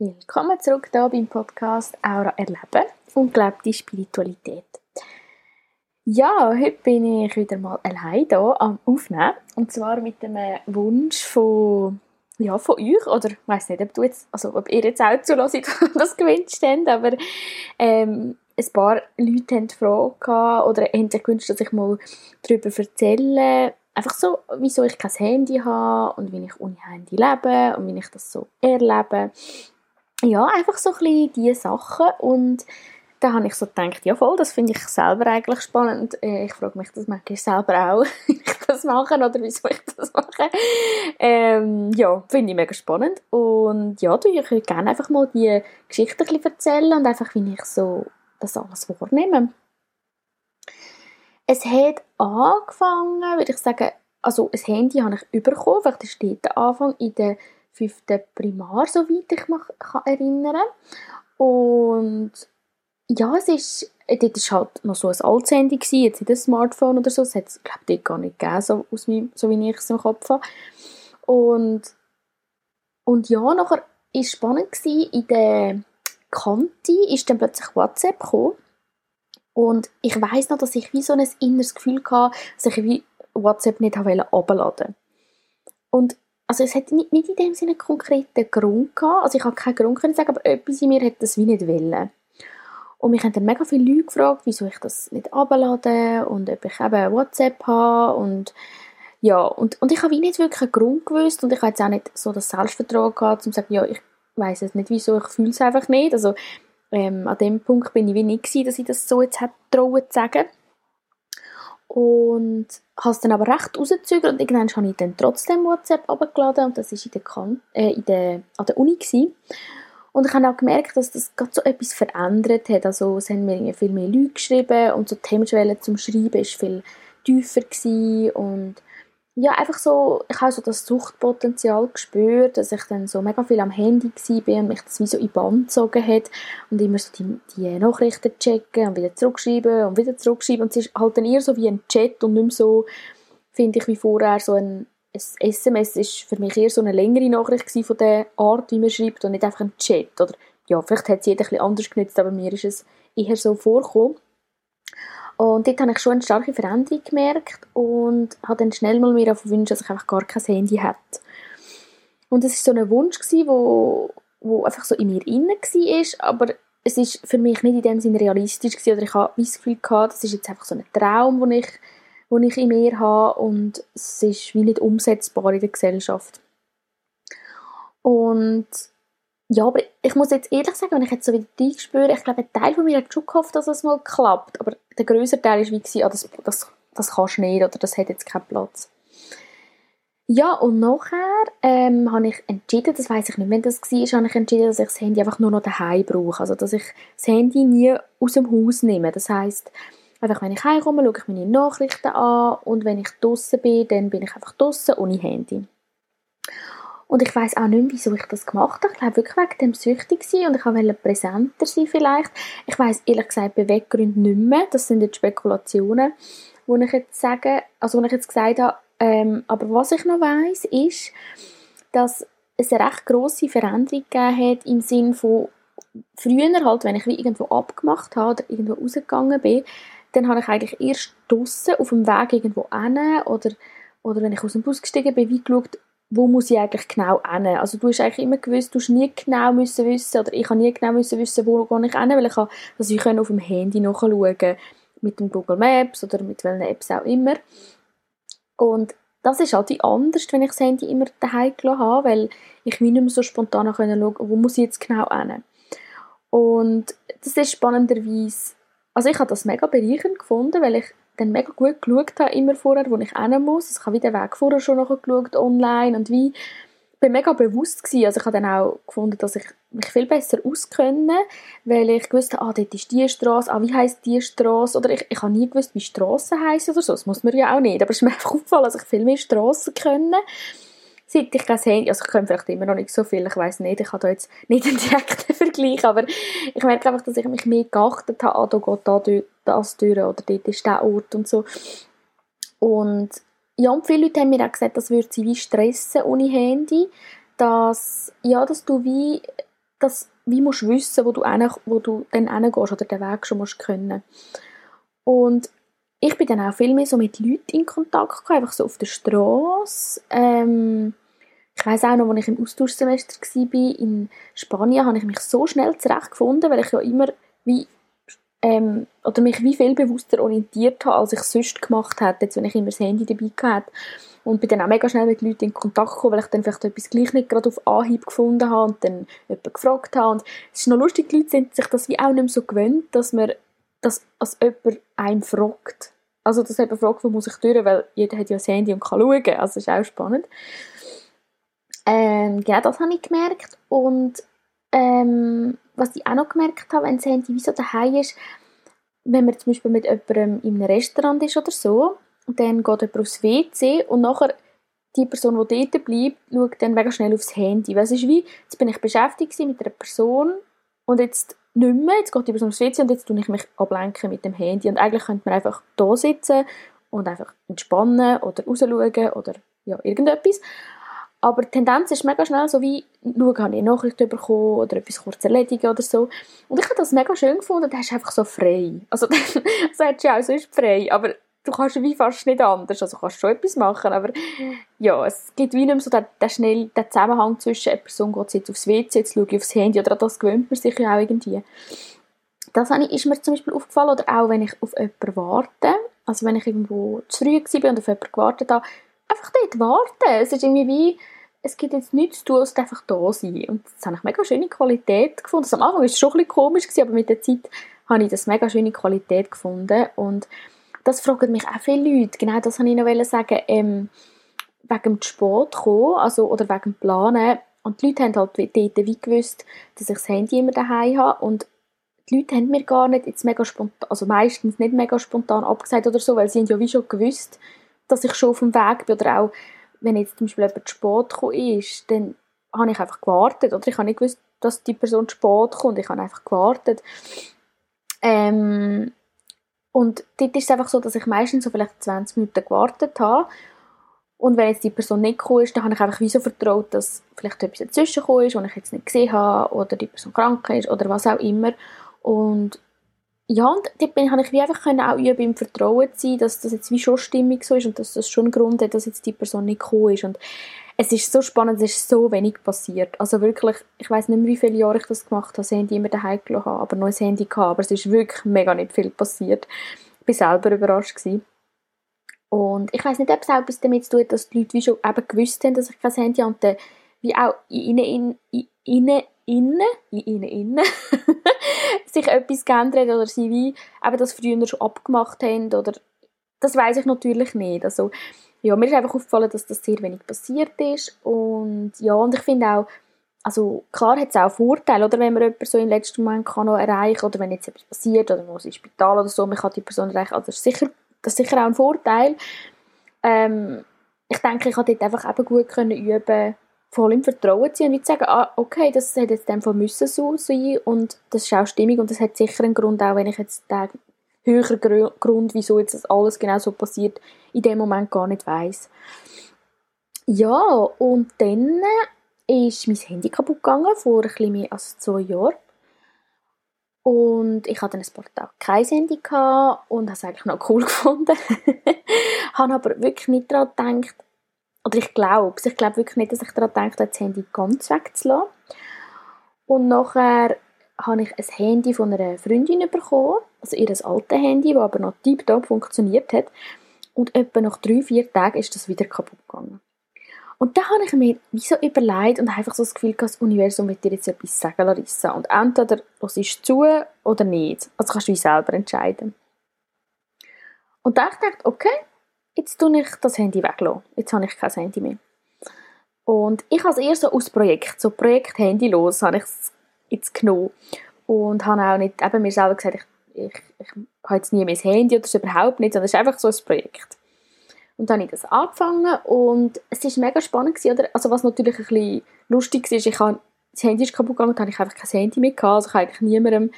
Willkommen zurück hier beim Podcast Aura Erleben und gelebte Spiritualität. Ja, heute bin ich wieder mal allein hier am Aufnehmen. Und zwar mit dem Wunsch von, ja, von euch. Oder ich weiß nicht, ob, du jetzt, also ob ihr jetzt auch zulässt, das gewünscht habt, aber ähm, ein paar Leute haben Fragen oder haben sich gewünscht, dass ich mal darüber erzähle, einfach so, wieso ich kein Handy habe und wie ich ohne Handy lebe und wie ich das so erlebe ja, einfach so ein bisschen diese Sachen und da habe ich so gedacht, ja voll, das finde ich selber eigentlich spannend. Äh, ich frage mich das manchmal selber auch, wie ich das mache oder wieso ich das mache. Ähm, ja, finde ich mega spannend und ja, du, ich würde gerne einfach mal die Geschichte ein bisschen erzählen und einfach, wie ich so das alles wahrnehme. Es hat angefangen, würde ich sagen, also ein Handy habe ich bekommen, vielleicht ist der Anfang in der fünften Primar, soweit ich mich kann erinnern Und ja, es ist, dort war halt noch so ein altes Handy, gewesen, jetzt nicht ein Smartphone oder so, das hat es, glaube ich, gar nicht gegeben, so, aus meinem, so wie ich es im Kopf habe. Und, und ja, nachher war es spannend, gewesen, in der Kante ist dann plötzlich WhatsApp gekommen und ich weiß noch, dass ich wie so ein inneres Gefühl hatte, dass ich wie WhatsApp nicht herunterladen wollte. Und also es hat nicht, nicht in dem Sinne einen konkreten Grund gehabt, also ich habe keinen Grund können sagen, aber etwas in mir hat das wie nicht wollen. Und mich haben dann mega viele Leute gefragt, wieso ich das nicht abladen und ob ich eben WhatsApp habe und ja, und, und ich habe nicht wirklich einen Grund gewusst und ich habe jetzt auch nicht so das Selbstvertrauen gehabt, um zu sagen, ja, ich weiß es nicht wieso, ich fühle es einfach nicht. Also ähm, an dem Punkt bin ich wie nicht gewesen, dass ich das so jetzt hätte zu sagen. Und habe es dann aber recht rausgezögert und irgendwann habe ich dann trotzdem WhatsApp abgeladen und das war in der, kan äh, in der, an der Uni. Gewesen. Und ich habe auch gemerkt, dass das gerade so etwas verändert hat. Also es haben mir viel mehr Leute geschrieben und so die Hemmschwelle zum Schreiben war viel tiefer gewesen und ja, einfach so, ich habe so das Suchtpotenzial gespürt, dass ich dann so mega viel am Handy war und mich das wie so in Band gezogen hat und immer so die, die Nachrichten checken und wieder zurückschreiben und wieder zurückschreiben und es ist halt dann eher so wie ein Chat und nicht mehr so, finde ich, wie vorher so ein, ein SMS ist für mich eher so eine längere Nachricht von der Art, wie man schreibt und nicht einfach ein Chat oder ja, vielleicht hat es jeder ein anders genutzt, aber mir ist es eher so vorgekommen. Und dort habe ich schon eine starke Veränderung gemerkt und habe dann schnell mal mir gewünscht, dass ich einfach gar kein Handy hätte. Und das war so ein Wunsch, der wo, wo einfach so in mir inne war, aber es ist für mich nicht in dem Sinne realistisch gewesen, oder ich habe das Gefühl gehabt, das ist jetzt einfach so ein Traum, den ich, den ich in mir habe und es ist wie nicht umsetzbar in der Gesellschaft. Und ja, aber ich muss jetzt ehrlich sagen, wenn ich jetzt so wieder reinspüre, ich glaube, ein Teil von mir hat schon gehofft, dass es mal klappt, aber der größere Teil war wie, ah, das, das, das kannst du nicht oder das hat jetzt keinen Platz. Ja, und nachher ähm, habe ich entschieden, das weiß ich nicht, wenn das war, habe ich entschieden, dass ich das Handy einfach nur noch daheim brauche. Also, dass ich das Handy nie aus dem Haus nehme. Das heißt, einfach wenn ich heimkomme, schaue ich meine Nachrichten an und wenn ich draußen bin, dann bin ich einfach draußen ohne Handy. Und ich weiß auch nicht wieso ich das gemacht habe. Ich glaube wirklich wegen dem süchtig sein und ich wollte präsenter sein vielleicht. Ich weiß ehrlich gesagt Beweggründe nicht mehr. Das sind jetzt Spekulationen, wo ich jetzt sage, also wo ich jetzt gesagt habe. Ähm, aber was ich noch weiß, ist, dass es eine recht grosse Veränderung gegeben hat im Sinne von früher halt, wenn ich irgendwo abgemacht habe oder irgendwo rausgegangen bin, dann habe ich eigentlich erst draussen auf dem Weg irgendwo hin oder, oder wenn ich aus dem Bus gestiegen bin, wie geschaut, wo muss ich eigentlich genau hin? Also du hast eigentlich immer gewusst, du musst nie genau müssen wissen, oder ich habe nie genau müssen wissen, wo gehe ich hin, weil ich habe das ich auf dem Handy nachschauen mit dem Google Maps oder mit welchen Apps auch immer. Und das ist halt anders, wenn ich das Handy immer daheim gelassen habe, weil ich nicht mehr so spontan schauen konnte, wo muss ich jetzt genau hin. Und das ist spannenderweise, also ich habe das mega bereichernd gefunden, weil ich dann mega gut geschaut habe, immer vorher, wo ich hin muss. Also ich habe wieder Weg vorher schon geschaut, online und wie bin mega bewusst gewesen. Also ich habe dann auch gefunden, dass ich mich viel besser auskenne, weil ich wusste, ah, dort ist die Straße, ah, wie heisst die Straße? Oder ich, ich habe nie gewusst, wie Straßen heißen oder so. Das muss man ja auch nicht. Aber es ist mir einfach aufgefallen, dass ich viel mehr Straßen kenne seit ich kein Handy, also ich kann vielleicht immer noch nicht so viel, ich weiß nicht, ich habe da jetzt nicht einen direkten Vergleich, aber ich merke einfach, dass ich mich mehr geachtet habe, ah, da geht da das durch oder dort ist der Ort und so. Und ja, und viele Leute haben mir auch gesagt, das würde sie wie stressen ohne Handy, dass, ja, dass du wie dass wie musst wissen, wo du, hin, wo du dann hingehst oder den Weg schon musst können. Und ich bin dann auch viel mehr so mit Leuten in Kontakt gekommen, einfach so auf der Straße. Ähm, ich weiß auch noch, als ich im Austauschsemester war in Spanien, habe ich mich so schnell zurechtgefunden, weil ich ja immer wie ähm, oder mich wie viel bewusster orientiert habe, als ich sonst gemacht hätte, jetzt, wenn ich immer das Handy dabei hatte. Und bin dann auch mega schnell mit Leuten in Kontakt gekommen, weil ich dann vielleicht etwas gleich nicht gerade auf Anhieb gefunden habe und dann jemanden gefragt habe. Und es ist noch lustig, die Leute sind sich das wie auch nicht mehr so gewöhnt, dass man das als jemand einem fragt. Also, dass jemand fragt, wo muss ich durch, weil jeder hat ja das Handy und kann schauen. Also, das ist auch spannend. Ähm, genau, das habe ich gemerkt. Und ähm, was ich auch noch gemerkt habe, wenn das Handy wie so daheim ist, wenn man zum Beispiel mit jemandem in einem Restaurant ist oder so, und dann geht jemand aufs WC und nachher die Person, die dort bleibt, schaut dann mega schnell aufs Handy. Weil es ist wie, jetzt bin ich beschäftigt mit einer Person und jetzt nicht mehr, jetzt geht die Person aufs WC und jetzt tue ich mich ablenken mit dem Handy. Und eigentlich könnte man einfach da sitzen und einfach entspannen oder rausschauen oder ja, irgendetwas. Aber die Tendenz ist mega schnell so wie, schauen, habe ich eine Nachricht bekommen oder etwas kurz erledigen oder so. Und ich habe das mega schön gefunden, da hast du einfach so frei. Also, das hättest du ja auch sonst frei, aber du kannst wie fast nicht anders, also kannst schon etwas machen, aber ja, es gibt wie nicht mehr so den, den, schnell, den Zusammenhang zwischen, eine Person geht jetzt aufs WC, jetzt schaue ich aufs Handy, oder das gewöhnt man sich ja auch irgendwie. Das ist mir zum Beispiel aufgefallen, oder auch wenn ich auf jemanden warte, also wenn ich irgendwo zu früh war und auf jemanden gewartet habe, einfach dort warten. Es ist irgendwie wie, es gibt jetzt nichts zu tun, als einfach da sein. Und das habe ich mega schöne Qualität gefunden. Also am Anfang war es schon ein bisschen komisch, aber mit der Zeit habe ich das mega schöne Qualität gefunden. Und das fragen mich auch viele Leute. Genau das wollte ich noch sagen. Ähm, wegen dem Sport kommen, also, oder wegen dem Planen. Und die Leute haben halt dort wie gewusst, dass ich das Handy immer daheim habe. Und die Leute haben mir gar nicht jetzt mega spontan, also meistens nicht mega spontan abgesagt oder so, weil sie haben ja wie schon gewusst, dass ich schon auf dem Weg bin. Oder auch wenn jetzt zum Beispiel jemand Sport gekommen ist, dann habe ich einfach gewartet. Oder ich habe nicht gewusst, dass die Person Sport kommt. Ich habe einfach gewartet. Ähm, und dort ist es einfach so, dass ich meistens so vielleicht 20 Minuten gewartet habe. Und wenn jetzt die Person nicht gekommen ist, dann habe ich einfach wie so vertraut, dass vielleicht etwas dazwischen gekommen ist, was ich jetzt nicht gesehen habe, oder die Person krank ist, oder was auch immer. Und ja, und dort bin, habe ich wie einfach können auch üben, im Vertrauen zu sein, dass das jetzt wie schon stimmig so ist und dass das schon einen Grund hat, dass jetzt die Person nicht gekommen ist. Und es ist so spannend, es ist so wenig passiert. Also wirklich, ich weiß nicht mehr, wie viele Jahre ich das gemacht habe, das Handy immer daheim gelassen habe, aber neues Handy gehabt, aber es ist wirklich mega nicht viel passiert. Ich war selber überrascht gewesen. Und ich weiß nicht, ob es auch etwas damit zu tun dass die Leute wie schon eben gewusst haben, dass ich kein Handy habe und dann wie auch in in, in, innen, in ihnen innen, sich etwas geändert oder sie wie eben das früher schon abgemacht haben oder das weiß ich natürlich nicht. Also ja, mir ist einfach aufgefallen, dass das sehr wenig passiert ist und ja, und ich finde auch, also klar hat es auch Vorteile, oder wenn man jemanden so im letzten Moment kann noch erreichen oder wenn jetzt etwas passiert, oder man muss ins Spital oder so, man kann die Person erreichen, also das ist sicher, das ist sicher auch ein Vorteil. Ähm, ich denke, ich konnte dort einfach eben gut können üben voll im Vertrauen zu und nicht sagen, ah, okay, das hätte jetzt dem müssen so sein und das ist auch stimmig und das hat sicher einen Grund, auch wenn ich jetzt den höheren Grund, wieso jetzt das alles genau so passiert, in dem Moment gar nicht weiß. Ja, und dann ist mein Handy kaputt gegangen, vor ein mehr als zwei Jahren. Und ich hatte dann ein paar Tage kein Handy und habe es eigentlich noch cool gefunden. habe aber wirklich nicht daran gedacht, oder ich glaube ich glaube wirklich nicht, dass ich daran denke, das Handy ganz wegzulassen. Und nachher habe ich ein Handy von einer Freundin bekommen, also ihr altes Handy, das aber noch tiptop funktioniert hat. Und etwa nach drei, vier Tagen ist das wieder kaputt gegangen. Und da habe ich mir wie überlegt und einfach so das Gefühl, das Universum wird dir jetzt etwas sagen, Larissa. Und entweder hörst du zu oder nicht. Also kannst du wie selber entscheiden. Und da habe ich gedacht, okay, jetzt tue ich das Handy weglassen. Jetzt habe ich kein Handy mehr. Und ich habe es eher so aus Projekt, so Projekt Handy los, habe ich es jetzt genommen. Und habe auch nicht, eben mir selber gesagt, ich, ich, ich habe jetzt nie mehr ein Handy oder so überhaupt nicht, sondern es ist einfach so ein Projekt. Und dann habe ich das angefangen und es war mega spannend gewesen, oder? Also was natürlich ein bisschen lustig war, ich habe, das Handy ist kaputt gegangen und habe ich einfach kein Handy mehr gehabt, also ich habe eigentlich niemandem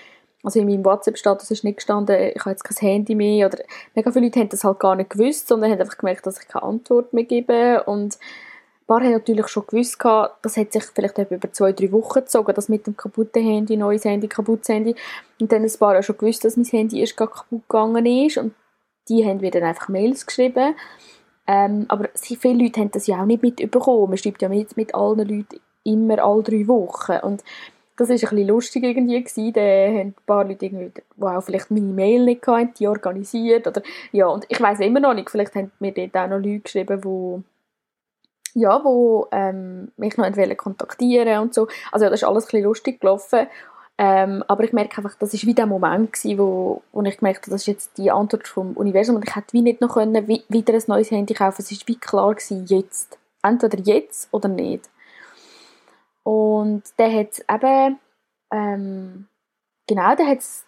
also in meinem WhatsApp-Status ist nicht gestanden, ich habe jetzt kein Handy mehr oder mega viele Leute haben das halt gar nicht gewusst, sondern haben einfach gemerkt, dass ich keine Antwort mehr gebe und paar haben natürlich schon gewusst, das hat sich vielleicht über zwei, drei Wochen gezogen, das mit dem kaputten Handy, neues Handy, kaputtes Handy. Und dann ein paar haben schon gewusst, dass mein Handy erst kaputt gegangen ist. Und die haben mir dann einfach Mails geschrieben. Ähm, aber viele Leute haben das ja auch nicht mitbekommen. Man schreibt ja mit, mit allen Leuten immer alle drei Wochen. Und das war ein lustig irgendwie gewesen. Da haben ein paar Leute irgendwie, die auch vielleicht meine Mail nicht hatten, die organisiert. Oder, ja, und ich weiß immer noch nicht, vielleicht haben mir dort auch noch Leute geschrieben, die ja, wo ähm, mich noch wollen kontaktieren und so. Also ja, das ist alles ein bisschen lustig gelaufen. Ähm, aber ich merke einfach, das war wie der Moment gewesen, wo, wo ich gemerkt habe, das ist jetzt die Antwort vom Universum und ich hätte wie nicht noch können, wie, wieder ein neues Handy kaufen. Es war wie klar gewesen, jetzt. Entweder jetzt oder nicht. Und dann hat eben, ähm, genau, dann hat jetzt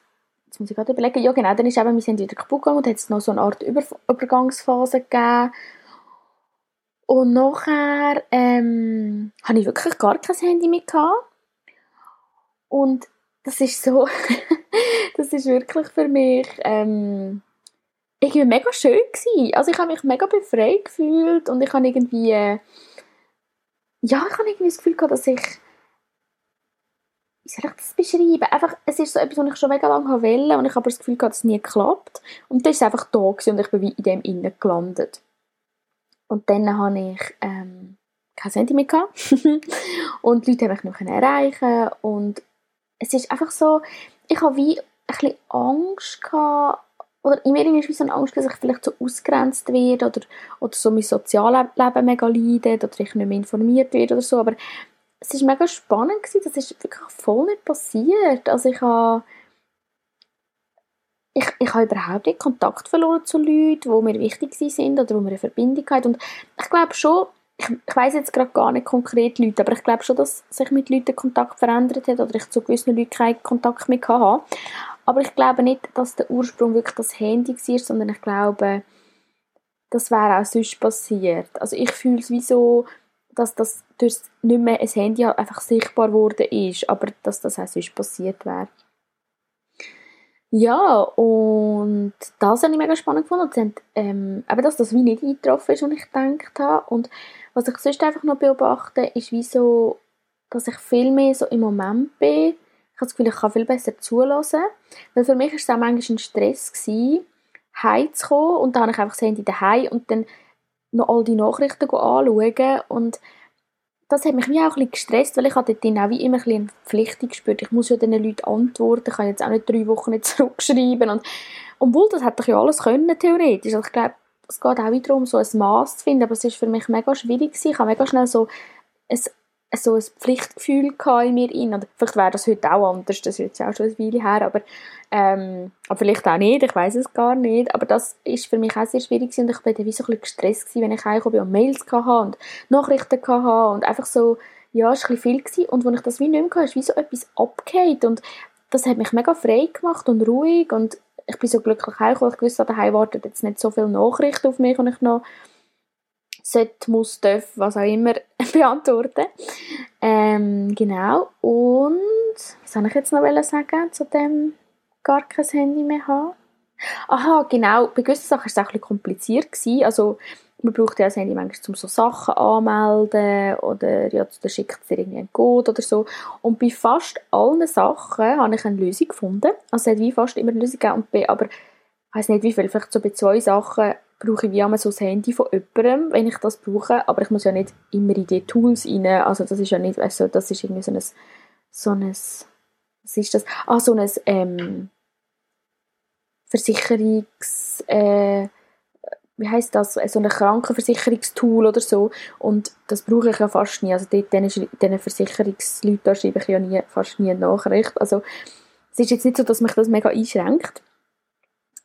muss ich gerade überlegen, ja genau, dann ist eben mein Handy wieder kaputt gegangen und hat es noch so eine Art Über Übergangsphase gegeben und nachher ähm, hatte ich wirklich gar kein Handy mehr. Und das ist so, das ist wirklich für mich ähm, irgendwie mega schön gewesen. Also ich habe mich mega befreit gefühlt und ich habe irgendwie, äh, ja, ich habe irgendwie das Gefühl gehabt, dass ich, wie soll ich das beschreiben? Einfach, es ist so etwas, was ich schon mega lange wollte und ich habe das Gefühl gehabt, dass es nie klappt. Und dann ist einfach da und ich bin wie in dem innen gelandet. Und dann habe ich ähm, kein Handy mehr gehabt. und die Leute haben mich nicht mehr erreichen und es ist einfach so, ich habe wie ein bisschen Angst gehabt, oder in mir ist so Angst, dass ich vielleicht so ausgrenzt werde oder, oder so mein Sozialleben mega leidet oder ich nicht mehr informiert werde oder so, aber es war mega spannend gewesen, das ist wirklich voll nicht passiert. Also ich habe ich, ich habe überhaupt nicht Kontakt verloren zu Leuten, die mir wichtig sind oder wo mir eine Verbindung haben. Und ich glaube schon, ich, ich weiß jetzt gerade gar nicht konkret Leute, aber ich glaube schon, dass sich mit Leuten Kontakt verändert hat oder ich zu gewissen Leuten keinen Kontakt mehr hatte. Aber ich glaube nicht, dass der Ursprung wirklich das Handy war, sondern ich glaube, das wäre auch sonst passiert. Also ich fühle es wie so, dass das durch nicht mehr ein Handy einfach sichtbar geworden ist, aber dass das auch sonst passiert wäre. Ja, und das habe ich mega spannend gefunden. Sie haben, ähm, eben, dass das wie nicht eingetroffen ist, was ich gedacht habe. Und was ich sonst einfach noch beobachte, ist wie so, dass ich viel mehr so im Moment bin. Ich habe das Gefühl, ich kann viel besser zulassen. Weil für mich war es auch manchmal ein Stress, gewesen, heimzukommen. Und dann habe ich einfach das Handy daheim und dann noch all die Nachrichten anschauen. Und das hat mich auch ein gestresst, weil ich hatte dann auch wie immer ein eine Verpflichtung gespürt. Ich muss ja den Leuten antworten, ich kann jetzt auch nicht drei Wochen nicht zurückschreiben. Und, obwohl, das hätte ich ja alles können, theoretisch. Also ich glaube, es geht auch wieder darum, so ein Maß zu finden, aber es ist für mich mega schwierig gewesen. Ich habe mega schnell so ein so ein Pflichtgefühl in mir rein. Oder vielleicht wäre das heute auch anders, das ist jetzt auch schon eine Weile her, aber, ähm, aber vielleicht auch nicht, ich weiß es gar nicht. Aber das ist für mich auch sehr schwierig und ich war dann wie so ein bisschen gestresst gewesen, wenn ich heimgekommen und Mails hatte und Nachrichten hatte und einfach so, ja, es war ein bisschen viel gewesen. und als ich das wie nicht mehr hatte, ist wie so etwas abgeht und das hat mich mega frei gemacht und ruhig und ich bin so glücklich heimgekommen, ich wusste, daheim warten jetzt nicht so viele Nachrichten auf mich und ich noch sollte, muss, darf, was auch immer, beantworten. Ähm, genau. Und was soll ich jetzt noch sagen zu dem gar kein Handy mehr haben? Aha, genau. Bei gewissen Sachen war es auch ein kompliziert. Also, man braucht ja das Handy manchmal, um so Sachen anmelden oder ja, da schickt es dir irgendwie einen Code oder so. Und bei fast allen Sachen habe ich eine Lösung gefunden. Also es hat wie fast immer eine Lösung gegeben, aber ich weiß nicht wie viel, vielleicht so bei zwei Sachen brauche ich wie einmal so das Handy von jemandem, wenn ich das brauche, aber ich muss ja nicht immer in die Tools rein, also das ist ja nicht, also das ist irgendwie so ein, so ein, was ist das? Ah, so ein, ähm, Versicherungs, äh, wie heißt das, so ein Krankenversicherungstool oder so. Und das brauche ich ja fast nie, also dort, diesen Versicherungsleuten schreibe ich ja nie, fast nie eine Nachricht, also es ist jetzt nicht so, dass mich das mega einschränkt,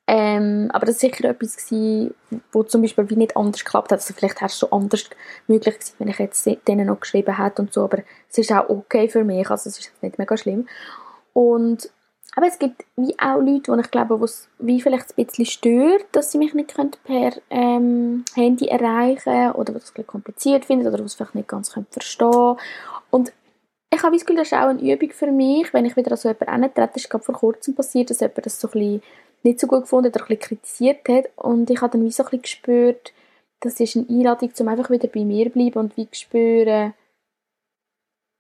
ähm, aber das war sicher etwas, gewesen, zum Beispiel wie nicht anders geklappt hat. Also vielleicht wäre es schon anders möglich gewesen, wenn ich jetzt denen noch geschrieben hätte und so. Aber es ist auch okay für mich, also es ist nicht mega schlimm. Und aber es gibt wie auch Leute, die ich glaube, wo es wie vielleicht ein bisschen stört, dass sie mich nicht per ähm, Handy erreichen oder was es kompliziert finden oder was vielleicht nicht ganz verstehen können. Und ich habe das Gefühl, das ist auch eine Übung für mich, wenn ich wieder an so jemanden herantrete. Ist gerade vor kurzem passiert, dass jemand das so ein bisschen nicht so gut gefunden oder ein bisschen kritisiert hat. Und ich habe dann wie so ein bisschen gespürt, das ist eine Einladung, um einfach wieder bei mir zu bleiben und wie spüren,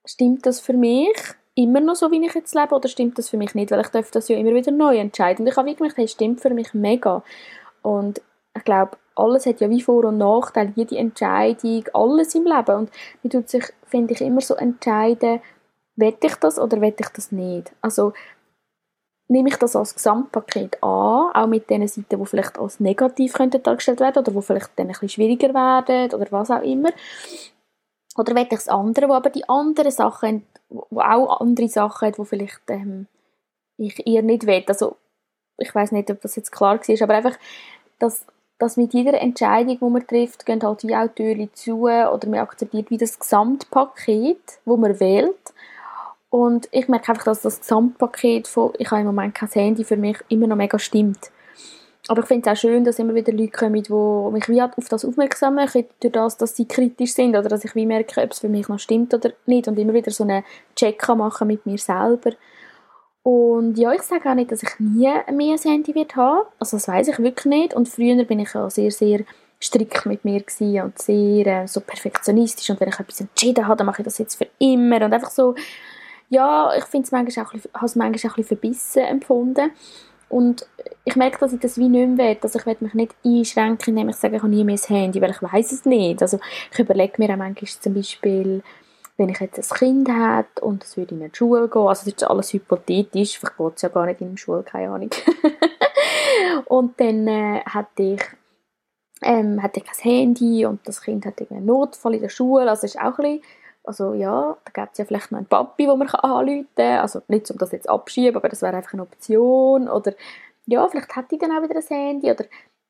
stimmt das für mich immer noch so, wie ich jetzt lebe, oder stimmt das für mich nicht? Weil ich darf das ja immer wieder neu entscheiden. Und ich habe wirklich gemerkt, hey, stimmt für mich mega. Und ich glaube, alles hat ja wie Vor- und Nachteile, jede Entscheidung, alles im Leben. Und man tut sich, finde ich, immer so entscheiden, will ich das oder will ich das nicht? Also, nehme ich das als Gesamtpaket an, auch mit den Seiten, die vielleicht als negativ dargestellt werden oder wo vielleicht dann ein bisschen schwieriger werden oder was auch immer. Oder will ich das andere, wo aber die anderen Sachen, wo auch andere Sachen hat, wo vielleicht ähm, ich eher nicht will. Also ich weiß nicht, ob das jetzt klar war, aber einfach, dass, dass mit jeder Entscheidung, die man trifft, gehen halt wie auch Türen zu oder man akzeptiert wie das Gesamtpaket, wo man wählt und ich merke einfach, dass das Gesamtpaket von «ich habe im Moment kein Handy» für mich immer noch mega stimmt. Aber ich finde es auch schön, dass immer wieder Leute kommen, die mich wie auf das aufmerksam machen, durch das, dass sie kritisch sind oder dass ich wie merke, ob es für mich noch stimmt oder nicht und immer wieder so einen Check machen mit mir selber. Und ja, ich sage auch nicht, dass ich nie mehr ein Handy wird haben. Also das weiß ich wirklich nicht. Und früher bin ich auch sehr, sehr strikt mit mir und sehr äh, so perfektionistisch. Und wenn ich etwas entschieden habe, dann mache ich das jetzt für immer. Und einfach so ja, ich finde es manchmal auch, habe es manchmal auch ein verbissen empfunden. Und ich merke, dass ich das wie nicht mehr will. Also ich will mich nicht einschränken, indem ich sage, ich habe nie mehr das Handy, weil ich weiß es nicht. Also ich überlege mir auch manchmal zum Beispiel, wenn ich jetzt ein Kind hätte und es würde in eine Schule gehen, also das ist alles hypothetisch, vielleicht geht es ja gar nicht in die Schule, keine Ahnung. und dann äh, hätte ich ähm, hatte ich kein Handy und das Kind hat einen Notfall in der Schule, also ist auch ein bisschen also ja, da gibt es ja vielleicht noch einen Papi, wo man anrufen kann. Also nicht, um das jetzt abschieben, aber das wäre einfach eine Option. Oder ja, vielleicht hätte ich dann auch wieder ein Handy. Oder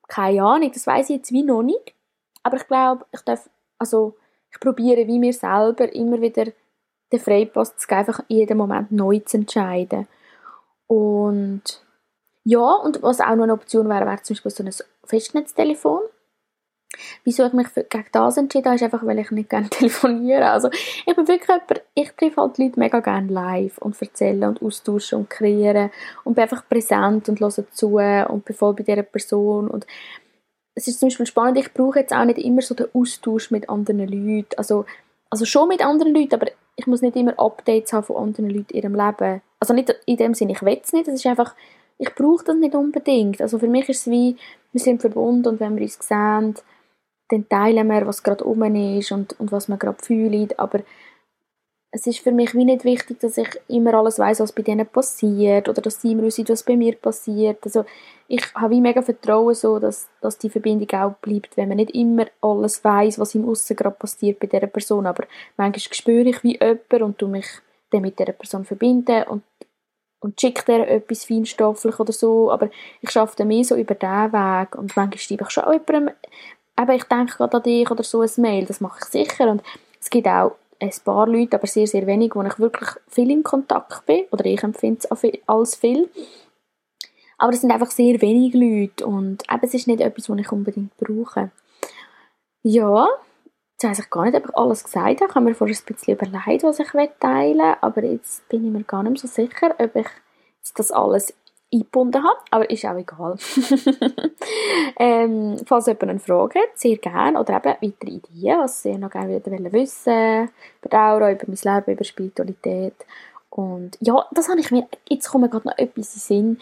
keine Ahnung, das weiß ich jetzt wie noch nicht. Aber ich glaube, ich darf, also ich probiere wie mir selber immer wieder den Freipass zu geben, einfach in jedem Moment neu zu entscheiden. Und ja, und was auch noch eine Option wäre, wäre zum Beispiel so ein Festnetztelefon. Wieso ich mich für, gegen das entschieden habe, ist einfach, weil ich nicht gerne telefoniere. Also ich bin wirklich jemand, ich treffe halt die Leute mega gerne live und erzähle und austauschen und kreieren und bin einfach präsent und höre zu und bin voll bei dieser Person und es ist zum Beispiel spannend, ich brauche jetzt auch nicht immer so den Austausch mit anderen Leuten, also, also schon mit anderen Leuten, aber ich muss nicht immer Updates haben von anderen Leuten in ihrem Leben. Also nicht in dem Sinne, ich will es nicht, es ist einfach, ich brauche das nicht unbedingt. Also für mich ist es wie, wir sind verbunden und wenn wir uns sehen, dann teilen wir, was gerade um ist und, und was man gerade fühlt, aber es ist für mich wie nicht wichtig, dass ich immer alles weiß, was bei denen passiert oder dass sie immer wissen, was bei mir passiert. Also ich habe wie mega Vertrauen so, dass, dass die Verbindung auch bleibt, wenn man nicht immer alles weiß, was im Aussen gerade passiert bei dieser Person, aber manchmal spüre ich wie jemand und tu mich dann mit dieser Person verbinden und und schicke dir etwas feinstofflich oder so, aber ich dann mehr so über diesen Weg und manchmal schreibe ich schon jemandem eben, ich denke gerade an dich oder so ein Mail, das mache ich sicher. Und es gibt auch ein paar Leute, aber sehr, sehr wenig, wo ich wirklich viel in Kontakt bin, oder ich empfinde es als viel. Aber es sind einfach sehr wenige Leute und eben, es ist nicht etwas, was ich unbedingt brauche. Ja, jetzt weiß ich gar nicht, ob ich alles gesagt habe. Ich habe mir vorher ein bisschen überlegt, was ich teilen will, aber jetzt bin ich mir gar nicht so sicher, ob ich das alles eingebunden habe, aber ist auch egal. ähm, falls jemand eine Frage hat, sehr gerne, oder eben weitere Ideen, was ihr noch gerne wieder wissen über die Aura, über mein Leben, über Spiritualität. Und ja, das habe ich mir, jetzt kommt mir gerade noch etwas in Sinn,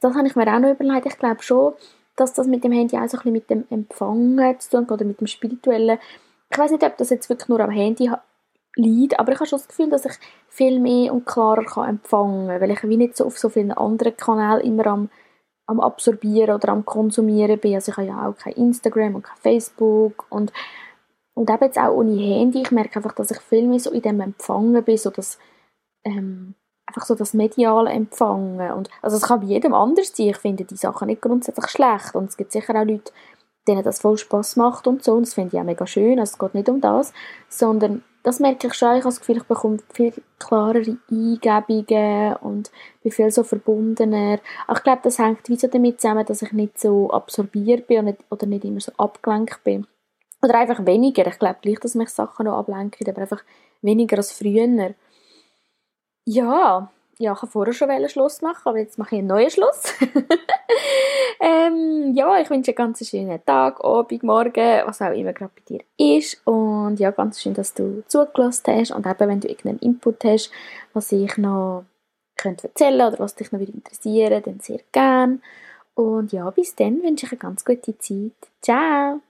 das habe ich mir auch noch überlegt, ich glaube schon, dass das mit dem Handy auch so ein bisschen mit dem Empfangen zu tun hat, oder mit dem Spirituellen. Ich weiß nicht, ob das jetzt wirklich nur am Handy liegt, aber ich habe schon das Gefühl, dass ich viel mehr und klarer kann empfangen kann, weil ich wie nicht so auf so vielen anderen Kanälen immer am, am Absorbieren oder am Konsumieren bin. Also ich habe ja auch kein Instagram und kein Facebook und, und eben jetzt auch ohne Handy. Ich merke einfach, dass ich viel mehr so in dem Empfangen bin, so das, ähm, einfach so das mediale Empfangen. Und, also es kann bei jedem anders sein. Ich finde die Sachen nicht grundsätzlich schlecht und es gibt sicher auch Leute, denen das voll Spaß macht und so und das finde ich auch mega schön. Also es geht nicht um das, sondern das merke ich schon. Ich habe das Gefühl, ich bekomme viel klarere Eingebungen und bin viel so verbundener. Ich glaube, das hängt wie so damit zusammen, dass ich nicht so absorbiert bin oder nicht immer so abgelenkt bin. Oder einfach weniger. Ich glaube gleich, dass mich Sachen noch ablenken, aber einfach weniger als früher. Ja, ja, ich habe vorher schon Schluss machen, aber jetzt mache ich einen neuen Schluss. ähm, ja, ich wünsche einen ganz schönen Tag, Abend, Morgen, was auch immer gerade bei dir ist. Und ja, ganz schön, dass du zugelassen hast. Und eben, wenn du irgendeinen Input hast, was ich noch könnte erzählen oder was dich noch interessieren dann sehr gerne. Und ja, bis dann wünsche ich eine ganz gute Zeit. Ciao!